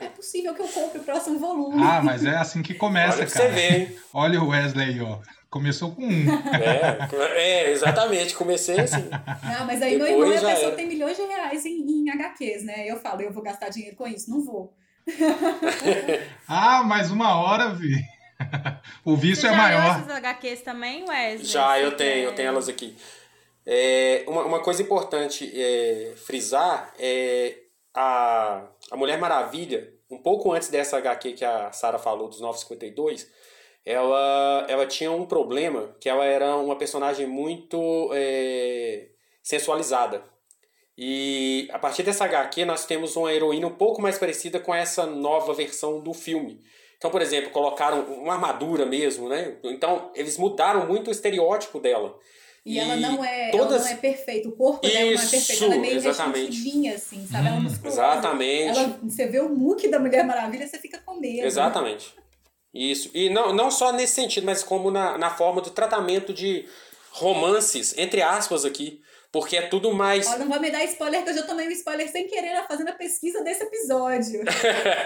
é possível que eu compre o próximo volume. Ah, mas é assim que começa, Olha cara. Você vê, Olha o Wesley aí, ó. Começou com um. É, é exatamente. Comecei assim. Não, mas aí Depois meu irmão é a pessoa era. tem milhões de reais em, em HQs, né? Eu falo, eu vou gastar dinheiro com isso? Não vou. ah, mais uma hora, Vi. O vício Você é maior. Você já HQs também, Wesley? Já, eu tenho, eu tenho elas aqui. É, uma, uma coisa importante é, frisar é a, a Mulher Maravilha, um pouco antes dessa HQ que a Sara falou, dos 952, ela, ela tinha um problema, que ela era uma personagem muito é, sensualizada. E a partir dessa HQ nós temos uma heroína um pouco mais parecida com essa nova versão do filme. Então, por exemplo, colocaram uma armadura mesmo, né? Então, eles mudaram muito o estereótipo dela. E, e ela não é, todas... ela não é perfeita, o corpo Isso, dela não é perfeito, ela é meio exatamente. assim, sabe? Hum, ela é hum, musculosa. Exatamente. Ela, você vê o muque da Mulher Maravilha, você fica com medo. Exatamente. Isso. E não, não só nesse sentido, mas como na, na forma do tratamento de romances, entre aspas aqui. Porque é tudo mais. Ó, não vai me dar spoiler, que eu já tomei um spoiler sem querer fazendo a pesquisa desse episódio.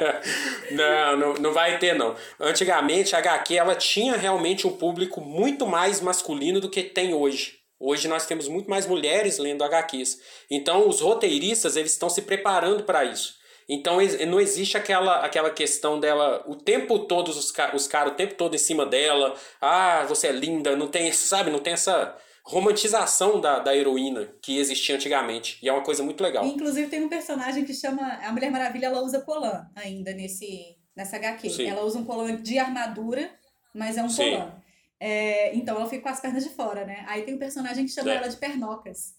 não, não, não vai ter, não. Antigamente, a HQ ela tinha realmente um público muito mais masculino do que tem hoje. Hoje nós temos muito mais mulheres lendo HQs. Então, os roteiristas eles estão se preparando para isso. Então não existe aquela, aquela questão dela o tempo todo, os, os caras o tempo todo em cima dela. Ah, você é linda, não tem, sabe, não tem essa romantização da, da heroína que existia antigamente. E é uma coisa muito legal. Inclusive tem um personagem que chama. A Mulher Maravilha, ela usa colã ainda nesse, nessa HQ. Sim. Ela usa um colã de armadura mas é um Sim. colã. É, então ela fica com as pernas de fora, né? Aí tem um personagem que chama É. ela de pernocas.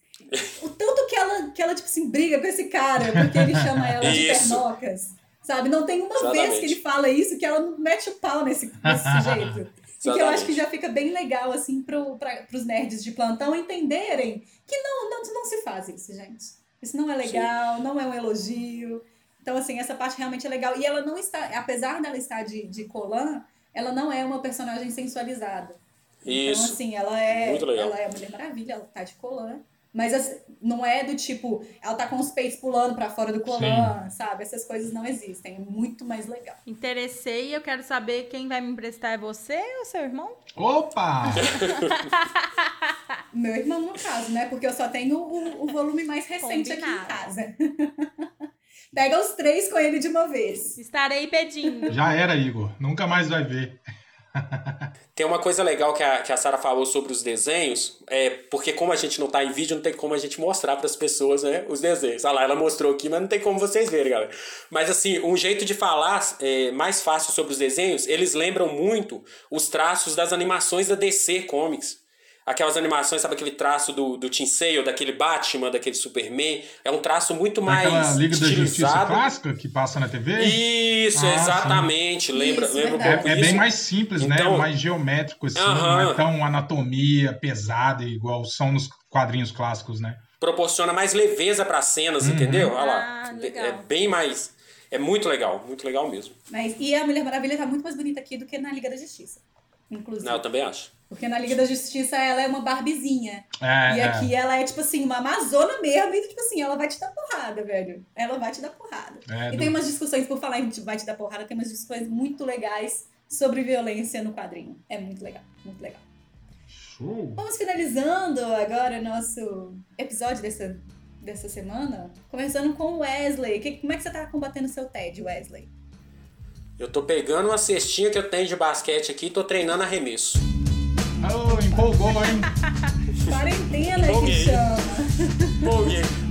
O tanto que ela, que ela, tipo assim, briga com esse cara, porque ele chama ela de Isso. pernocas. Sabe? Não tem uma Exatamente. vez que ele fala isso que ela não mete o pau nesse, nesse sujeito. E que eu acho que já fica bem legal, assim, pro, pra, pros nerds de plantão entenderem que não, não, não se faz isso, gente. Isso não é legal, não é um elogio. Então, assim, essa parte realmente é legal. E ela não está, apesar dela estar de, de colã, ela não é uma personagem sensualizada. Então, Isso. assim, ela é, ela é a Mulher Maravilha, ela tá de colã. Mas assim, não é do tipo, ela tá com os peitos pulando pra fora do colã, sabe? Essas coisas não existem. É muito mais legal. Interessei, eu quero saber quem vai me emprestar é você ou seu irmão? Opa! Meu irmão, no caso, né? Porque eu só tenho o, o volume mais recente aqui em Combinado. casa. Pega os três com ele de uma vez. Estarei pedindo. Já era, Igor. Nunca mais vai ver. Tem uma coisa legal que a, que a Sara falou sobre os desenhos, é porque como a gente não tá em vídeo, não tem como a gente mostrar para as pessoas, né, os desenhos. Ah lá, ela mostrou aqui, mas não tem como vocês verem, galera. Mas assim, um jeito de falar é, mais fácil sobre os desenhos, eles lembram muito os traços das animações da DC Comics. Aquelas animações, sabe aquele traço do, do Tim Sale, daquele Batman, daquele Superman? É um traço muito mais Aquela Liga da Justiça clássica que passa na TV? Isso, Ah, exatamente. Lembra, Isso, lembra um pouco É, é bem mais simples, Então- né? Mais geométrico, assim. Aham. Não é tão anatomia pesada, igual são nos quadrinhos clássicos, né? proporciona mais leveza para cenas, Uhum. entendeu? Olha lá. Ah, legal. É bem mais. É muito legal, muito legal mesmo. Mas, e a Mulher Maravilha tá muito mais bonita aqui do que na Liga da Justiça. Inclusive. Não, eu também acho. Porque na Liga da Justiça ela é uma Barbizinha. É, E é. aqui ela é, tipo assim, uma amazona mesmo. E, tipo assim, ela vai te dar porrada, velho. Ela vai te dar porrada. É, e do- tem umas discussões, por falar em vai te dar porrada, tem umas discussões muito legais sobre violência no quadrinho. É muito legal, muito legal. Show. Vamos finalizando agora o nosso episódio dessa, dessa semana. Começando com o Wesley. Que, como é que você tá combatendo o seu TED, Wesley? Eu tô pegando uma cestinha que eu tenho de basquete aqui e tô treinando arremesso. Oh, empolgou, hein? Quarentena que chama.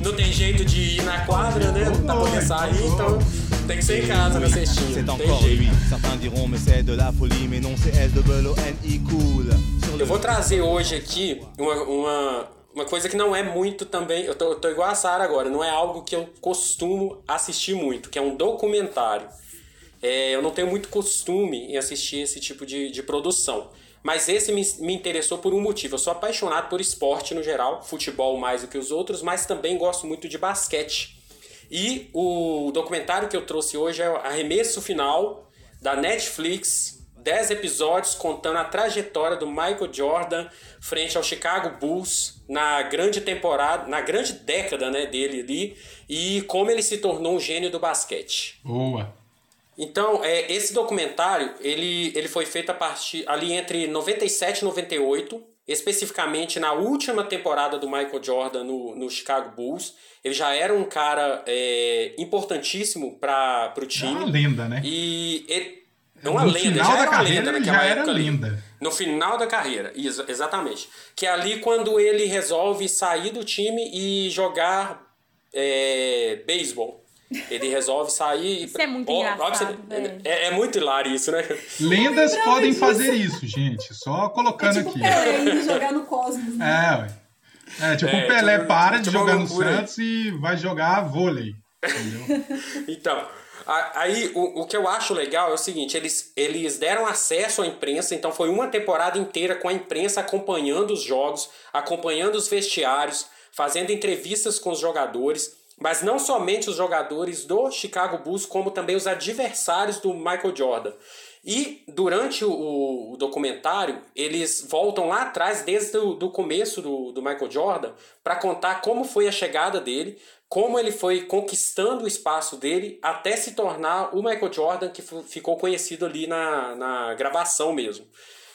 Não tem jeito de ir na quadra, né? Não tá podendo sair, então tem que ser em casa na cestinha. C'est Não tem encore jeito. lui. Certains diront, mais c'est de la folie, mais non, c'est L-O-N-I cool. Sur Eu vou trazer hoje aqui uma, uma, uma coisa que não é muito também. Eu tô, eu tô igual a Sara agora, não é algo que eu costumo assistir muito, que é um documentário. É, eu não tenho muito costume em assistir esse tipo de, de produção. Mas esse me, me interessou por um motivo. Eu sou apaixonado por esporte no geral, futebol mais do que os outros, mas também gosto muito de basquete. E o documentário que eu trouxe hoje é o Arremesso Final, da Netflix. 10 episódios contando a trajetória do Michael Jordan frente ao Chicago Bulls na grande temporada, na grande década né, dele ali, e como ele se tornou um gênio do basquete. Boa. Então, é, esse documentário, ele, ele foi feito a partir ali entre 97 e 98, especificamente na última temporada do Michael Jordan no, no Chicago Bulls. Ele já era um cara é, importantíssimo para o É time. uma lenda, né? E ele, é uma no lenda, final já da era carreira, lenda naquela já era ali. lenda. No final da carreira, exa- exatamente. Que é ali quando ele resolve sair do time e jogar é, beisebol. Ele resolve sair. Isso é muito você- engraçado, é, é muito hilário isso, né? Lendas podem disso. fazer isso, gente. Só É colocando tipo aqui. Pelé jogar no Cosmos, né? É, ué. É, tipo, É, o Pelé tipo, para de tipo jogar no. Santos e vai jogar vôlei. Entendeu? Então, aí o, o que eu acho legal é o seguinte: eles, eles deram acesso à imprensa, então foi uma temporada inteira com a imprensa acompanhando os jogos, acompanhando os vestiários, fazendo entrevistas com os jogadores, mas não somente os jogadores do Chicago Bulls, como também os adversários do Michael Jordan. E durante o, o documentário, eles voltam lá atrás, desde o do começo do, do Michael Jordan, para contar como foi a chegada dele, como ele foi conquistando o espaço dele até se tornar o Michael Jordan que ficou conhecido ali na, na gravação mesmo.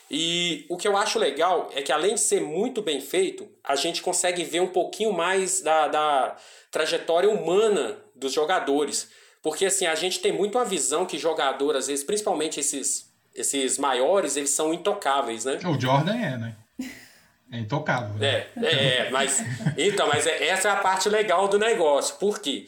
E o que eu acho legal é que além de ser muito bem feito, a gente consegue ver um pouquinho mais da, da trajetória humana dos jogadores. Porque assim, a gente tem muito uma visão que jogador, às vezes, principalmente esses, esses maiores, eles são intocáveis, né? O Jordan é, né? É intocável. né? É, é, é, mas. Então, mas é- essa é a parte legal do negócio. Por quê?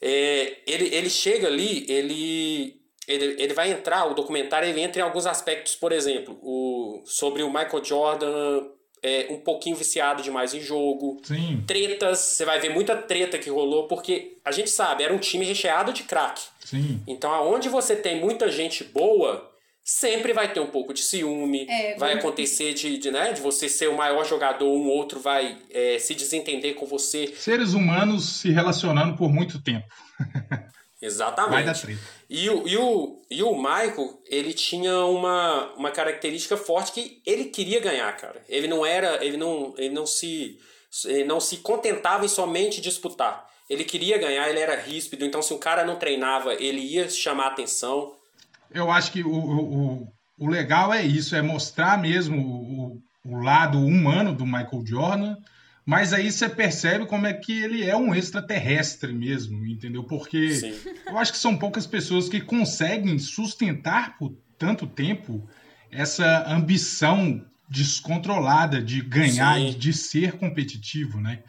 É, ele, ele chega ali, ele, ele, ele vai entrar, o documentário ele entra em alguns aspectos, por exemplo, o, sobre o Michael Jordan é, um pouquinho viciado demais em jogo. Sim. Tretas, você vai ver muita treta que rolou, porque a gente sabe, era um time recheado de craque. Sim. Então, aonde você tem muita gente boa, sempre vai ter um pouco de ciúme, É, vai acontecer de, de, né, de você ser o maior jogador, um outro vai é, se desentender com você. Seres humanos se relacionando por muito tempo. Exatamente. Vai dar treta. E o, e, o, e o Michael, ele tinha uma, uma característica forte que ele queria ganhar, cara. Ele não era, ele não, ele não se ele não se contentava em somente disputar. Ele queria ganhar, ele era ríspido, então se o cara não treinava, ele ia chamar atenção. Eu acho que o, o, o legal é isso, é mostrar mesmo o, o lado humano do Michael Jordan, mas aí você percebe como é que ele é um extraterrestre mesmo, entendeu? Porque Sim. eu acho que são poucas pessoas que conseguem sustentar por tanto tempo essa ambição descontrolada de ganhar Sim. e de ser competitivo, né?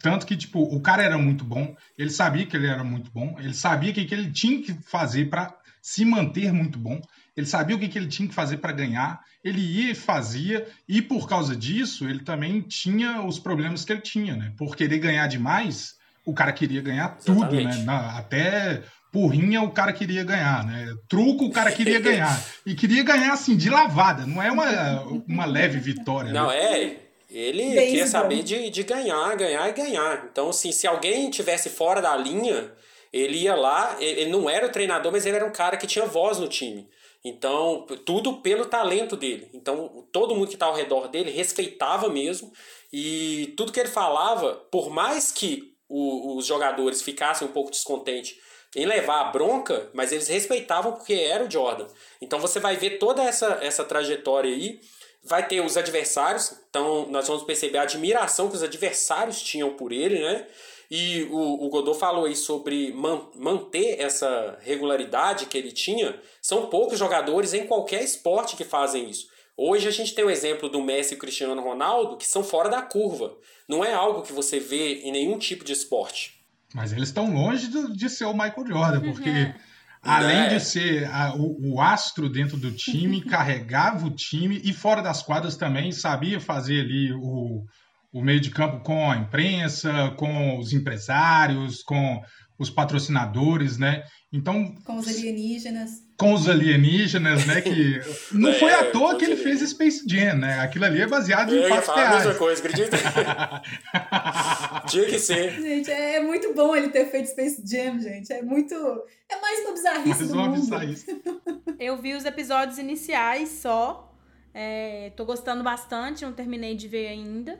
Tanto que, tipo, o cara era muito bom, ele sabia que ele era muito bom, ele sabia o que, que ele tinha que fazer para se manter muito bom, ele sabia o que, que ele tinha que fazer para ganhar, ele ia e fazia, e por causa disso, ele também tinha os problemas que ele tinha, né? Por querer ganhar demais, o cara queria ganhar tudo, né? Exatamente. Na- até porrinha o cara queria ganhar, né? Truco o cara queria ganhar. E queria ganhar, assim, de lavada, não é uma, uma leve vitória. Não, né? é. Ele Beisebol. queria saber de, de ganhar, ganhar e ganhar. Então, assim, se alguém tivesse fora da linha, ele ia lá. Ele ele não era o treinador, mas ele era um cara que tinha voz no time. Então, tudo pelo talento dele. Então, todo mundo que está ao redor dele respeitava mesmo. E tudo que ele falava, por mais que o- os jogadores ficassem um pouco descontentes em levar a bronca, mas eles respeitavam porque era o Jordan. Então você vai ver toda essa, essa trajetória aí. Vai ter os adversários, então nós vamos perceber a admiração que os adversários tinham por ele, né? E o, o Godot falou aí sobre man- manter essa regularidade que ele tinha. São poucos jogadores em qualquer esporte que fazem isso. Hoje a gente tem o exemplo do Messi e o Cristiano Ronaldo, que são fora da curva. Não é algo que você vê em nenhum tipo de esporte. Mas eles estão longe do- de ser o Michael Jordan, porque É. além É. de ser a- o, o astro dentro do time, carregava o time e fora das quadras também sabia fazer ali o, o meio de campo com a imprensa, com os empresários, com os patrocinadores, né? Então, Com os alienígenas. com os alienígenas, né? Que não É, foi à com toa que ele fez. Space Jam, né? Aquilo ali é baseado Eu em ia fatos falar a mesma reais. coisa, acredita? Tinha que ser. Gente, é, é muito bom ele ter feito Space Jam, gente. É muito. É mais uma bizarrice Mais do uma mundo. bizarrice. Eu vi os episódios iniciais só. É, tô gostando bastante, não terminei de ver ainda.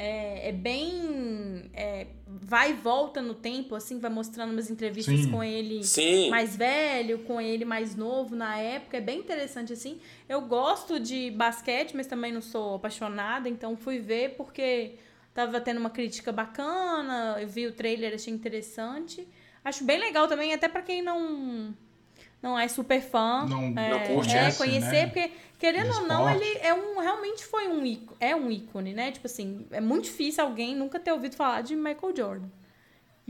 É, é bem. é, vai e volta no tempo, assim, vai mostrando umas entrevistas Sim. com ele Sim. mais velho, com ele mais novo na época. É bem interessante, assim. Eu gosto de basquete, mas também não sou apaixonada, então fui ver porque tava tendo uma crítica bacana. Eu vi o trailer, achei interessante. Acho bem legal também, até pra quem não. Não é super fã. Não- é, não curte é, essa, conhecer, né? porque, querendo Do ou não, ele é um, realmente foi um ícone, é um ícone, né? Tipo assim, é muito difícil alguém nunca ter ouvido falar de Michael Jordan.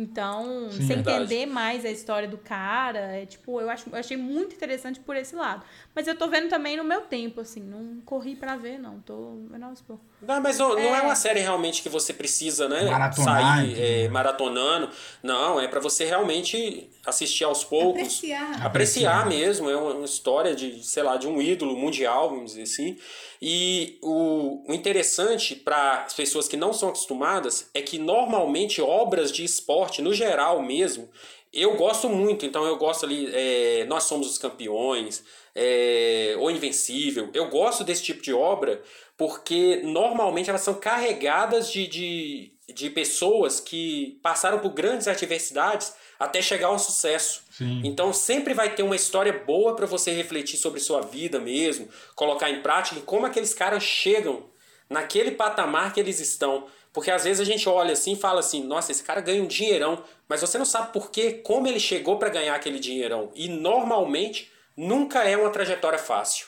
Então, Sim, você verdade. entender mais a história do cara, é tipo, eu, acho, eu achei muito interessante por esse lado. Mas eu tô vendo também no meu tempo, assim, não corri pra ver, não. Tô aos poucos. Não, mas não, não é É. uma série realmente que você precisa, né? Maratonar, sair é, maratonando. Não, é pra você realmente assistir aos poucos. Apreciar. Apreciar mesmo, é uma, uma história de, sei lá, de um ídolo mundial, vamos dizer assim. E o, o interessante para as pessoas que não são acostumadas é que normalmente obras de esporte, no geral mesmo, eu gosto muito. Então eu gosto ali, é, Nós Somos os Campeões, é, O Invencível. Eu gosto desse tipo de obra porque normalmente elas são carregadas de, de, de pessoas que passaram por grandes adversidades até chegar ao sucesso. Sim. Então sempre vai ter uma história boa para você refletir sobre sua vida mesmo, colocar em prática e como aqueles caras chegam naquele patamar que eles estão. Porque às vezes a gente olha assim e fala assim: nossa, esse cara ganha um dinheirão, mas você não sabe por quê, como ele chegou para ganhar aquele dinheirão. E normalmente nunca é uma trajetória fácil.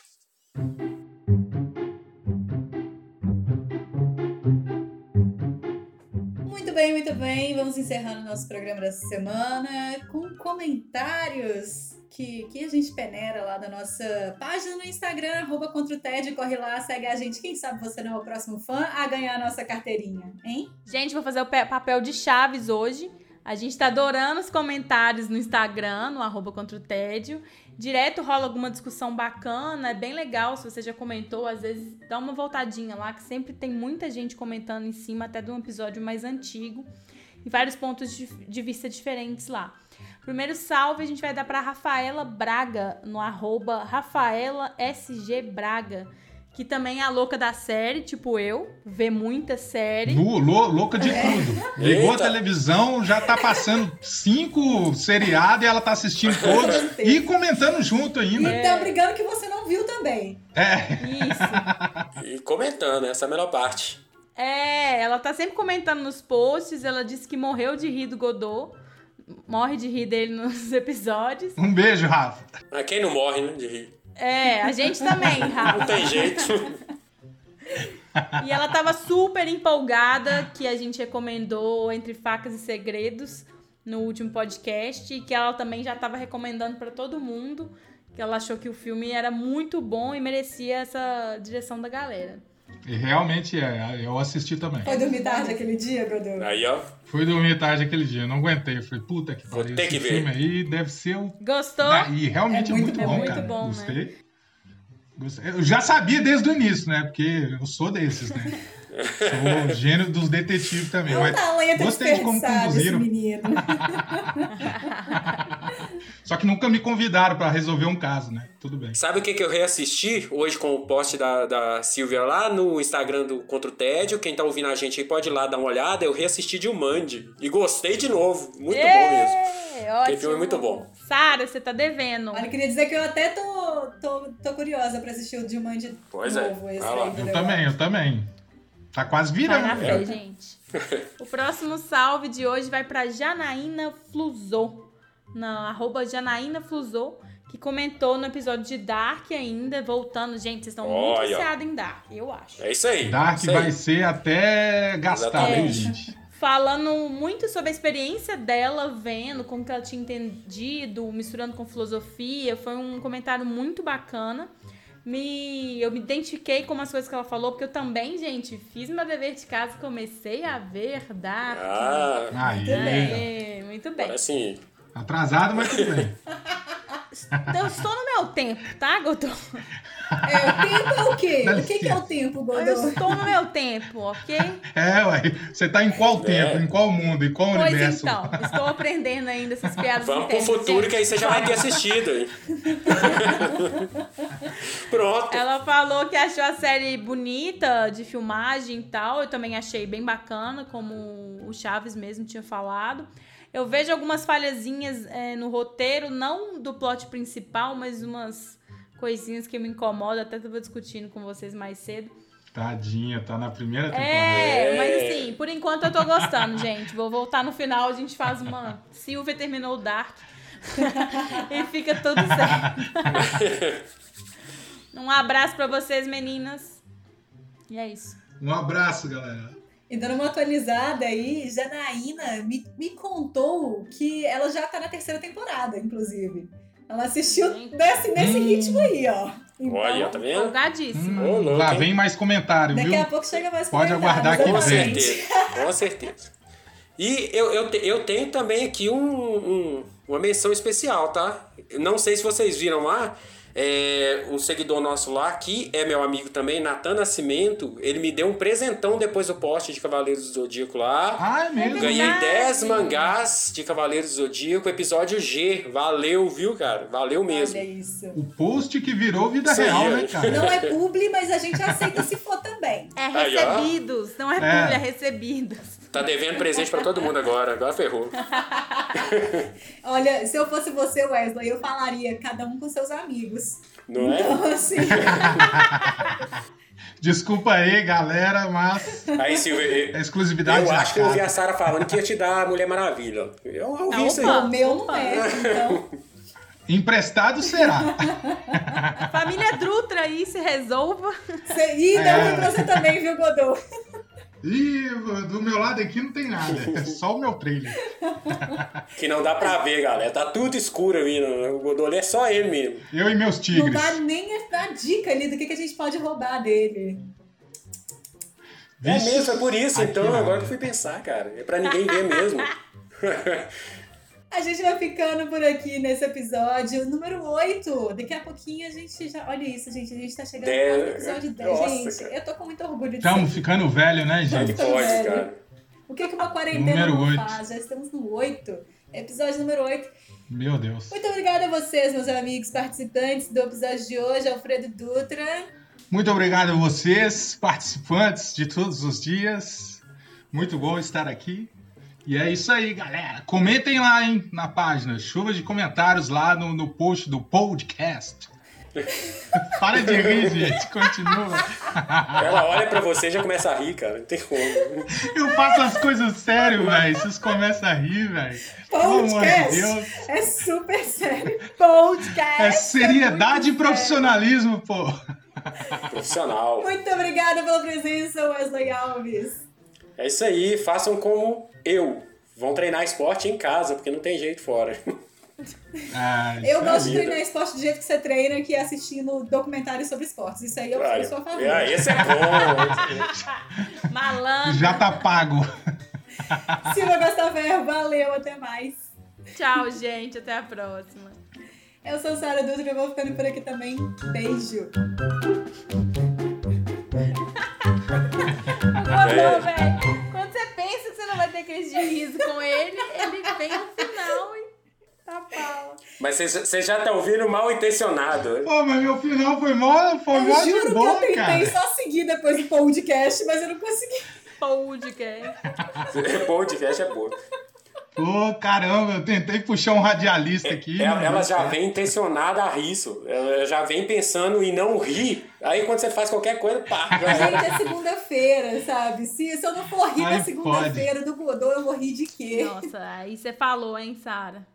Bem, muito bem. Vamos encerrando o nosso programa dessa semana com comentários que, que a gente peneira lá da nossa página no Instagram, arroba contra o TED, corre lá, segue a gente. Quem sabe você não é o próximo fã a ganhar a nossa carteirinha, hein? Gente, vou fazer o pe- papel de Chaves hoje. A gente tá adorando os comentários no Instagram, no arroba contra o tédio. Direto rola alguma discussão bacana, é bem legal. Se você já comentou, às vezes dá uma voltadinha lá, que sempre tem muita gente comentando em cima, até de um episódio mais antigo. E vários pontos de, de vista diferentes lá. Primeiro salve a gente vai dar pra Rafaela Braga, no arroba Rafaela SG Braga. Que também é a louca da série, tipo eu, vê muita série. Lu- lou- louca de tudo. Ligou Eita. a televisão, já tá passando cinco seriados e ela tá assistindo todos e comentando junto E ainda. tá brigando que você não viu também. É. Isso. E comentando, essa é a melhor parte. É, ela tá sempre comentando nos posts. Ela disse que morreu de rir do Godot. Morre de rir dele nos episódios. Um beijo, Rafa. Mas quem não morre, né, de rir? É, a gente também, Não Rafa. tem jeito. E ela tava super empolgada que a gente recomendou Entre Facas e Segredos no último podcast. E que ela também já tava recomendando pra todo mundo. Que ela achou que o filme era muito bom e merecia essa direção da galera. E realmente é, eu assisti também. Foi dormir tarde aquele dia, Godô? Aí, ó. Fui dormir tarde aquele dia, não aguentei. Eu falei, puta que pariu, ter esse que ver. filme aí deve ser o. Gostou? Ah, e realmente É é muito muito, bom, é muito cara. bom, né? Gostei. Gostei. Eu já sabia desde o início, né? Porque eu sou desses, né? Sou gênio dos detetives também. É um mas talento gostei de como esse conduziram. menino. Só que nunca me convidaram pra resolver um caso, né? Tudo bem. Sabe o que, que eu reassisti hoje com o post da, da Silvia lá no Instagram do Contra o Tédio? Quem tá ouvindo a gente aí pode ir lá dar uma olhada. Eu reassisti de Mandy e gostei de novo. Muito bom mesmo. É, ótimo. filme é muito bom. Sara, você tá devendo. Olha, eu queria dizer que eu até tô, tô, tô curiosa pra assistir o Dilmande Pois é. novo. Esse aí, do Eu também, eu também. Tá quase Vai virando. na né? fé, gente. O próximo salve de hoje vai pra Janaína Fluzô, na arroba Janaína Fluzô, que comentou no episódio de Dark ainda, voltando. Gente, vocês estão muito viciados em Dark, eu acho. É isso aí. Dark isso aí. vai ser até gastar, Exatamente. gente? Falando muito sobre a experiência dela, vendo como que ela tinha entendido, misturando com filosofia. Foi um comentário muito bacana. Me, eu me identifiquei com umas coisas que ela falou, porque eu também, gente, fiz meu dever de casa e comecei a ver Dark. Ah, Aí, É, muito bem. assim, atrasado, mas tudo bem. Eu estou no meu tempo, tá, Godô? É, o tempo é o quê? Dá O que, que é o tempo, Eu Godô? estou no meu tempo, ok? É, ué. Você tá em qual tempo? Em qual mundo? Em qual Pois universo? então, estou aprendendo ainda essas piadas vamos pro internas, futuro que aí você já vai ter assistido. Pronto. Ela falou que achou a série bonita, de filmagem e tal. Eu também achei bem bacana, como o Chaves mesmo tinha falado. Eu vejo algumas falhazinhas é, no roteiro, não do plot principal, mas umas coisinhas que me incomodam. Até tava discutindo com vocês mais cedo. Tadinha, tá na primeira temporada. É, É. mas assim, por enquanto eu tô gostando, gente. Vou voltar no final, a gente faz uma. Silvia terminou o Dark. e fica tudo certo. um abraço pra vocês, meninas. E é isso. Um abraço, galera. E dando uma atualizada aí, Janaína me, me contou que ela já tá na terceira temporada, inclusive. Ela assistiu Gente. nesse, nesse Hum. ritmo aí, ó. Então, Olha, tá vendo? Empolgadíssima. Hum, louco, lá hein? vem mais comentário, Daqui viu? a pouco chega mais Pode comentários, aguardar que Com certeza, com certeza. E eu, eu, eu tenho também aqui um, um- uma menção especial, tá? Não sei se vocês viram lá, é, um seguidor nosso lá, que é meu amigo também, Natan Nascimento, ele me deu um presentão depois do post de Cavaleiros do Zodíaco lá. Ah, é mesmo? Ganhei. Ganhei Verdade. 10 mangás de Cavaleiros do Zodíaco, episódio G. Valeu, viu, cara? Valeu mesmo. Olha isso. O post que virou vida aí, real, né, cara? Não é publi, mas a gente aceita se for também. É recebidos, não é É. publi, é recebidos. Tá devendo presente pra todo mundo agora, agora ferrou. Olha, se eu fosse você, Wesley, eu falaria cada um com seus amigos. Não é? Então, assim, Desculpa aí, galera, mas Aí, Silvio, eu, é exclusividade eu acho que eu ouvi a. Sara falando que ia te dar a Mulher Maravilha. Eu ouvi Ah, isso aí. o meu não é. Então, Emprestado será. Família Drutra aí, se resolva. você... Ih, não, É. pra você também, viu, Godô? E do meu lado aqui não tem nada, é só o meu trailer. Que não dá pra ver, galera. Tá tudo escuro ali. O Godolho é só ele mesmo. Eu e meus Não tigres. dá nem a dica ali do que, que a gente pode roubar dele. É Vixe. mesmo, é por isso. Então, agora que eu fui pensar, cara. É pra ninguém ver mesmo. A gente vai ficando por aqui nesse episódio número 8. Daqui a pouquinho a gente já. Olha isso, gente. A gente tá chegando Dez. quase no episódio 10. Nossa, gente, cara. eu tô com muito orgulho de Estamos ficando velho, né, gente? pode, velho. cara. O que, que uma quarentena Número não oito. faz? Já estamos no 8. Episódio número 8. Meu Deus. Muito obrigada a vocês, meus amigos participantes do episódio de hoje. Alfredo Dutra. Muito obrigado a vocês, participantes de todos os dias. Muito bom estar aqui. E é isso aí, galera. Comentem lá, hein, na página. Chuva de comentários lá no, no post do podcast. Para de rir, gente. Continua. Ela olha pra você e já começa a rir, cara. Não tem como. Eu faço as coisas sério, velho. Vocês começam a rir, velho. De Podcast Deus. é super sério. Podcast. É seriedade e muito profissionalismo, pô. Profissional. sério. Muito obrigada pela presença, Wesley Alves. É isso aí. Façam como eu. Vão treinar esporte em casa, porque não tem jeito fora. Ah, Eu é gosto de treinar esporte do jeito que você treina, que é assistindo documentários sobre esportes. Isso aí eu, eu sou a favor. Ah, esse é bom. Malandro. Já tá pago. Silvia Gostaver, valeu, até mais. Tchau, gente. Até a próxima. Eu sou Sara Dutra, eu vou ficando por aqui também. Beijo. Acabou, velho. Quando você pensa que você não vai ter crise de riso com ele, ele vem no final e tá pau. Mas vocês vocês já estão ouvindo mal intencionado. Pô, mas meu final foi mó, foi Eu mó de juro que boa, eu tentei cara. só seguir depois do podcast, mas eu não consegui. Podcast. Podcast é bom. Pô, caramba, eu tentei puxar um radialista aqui. Ela, ela não já vem intencionada a rir isso. Ela já vem pensando em não rir. Aí quando você faz qualquer coisa, pá. Gente, é segunda-feira, sabe? Se, se eu não for rir Ai, na segunda-feira do Godot, eu vou rir de quê? Nossa, aí você falou, hein, Sara?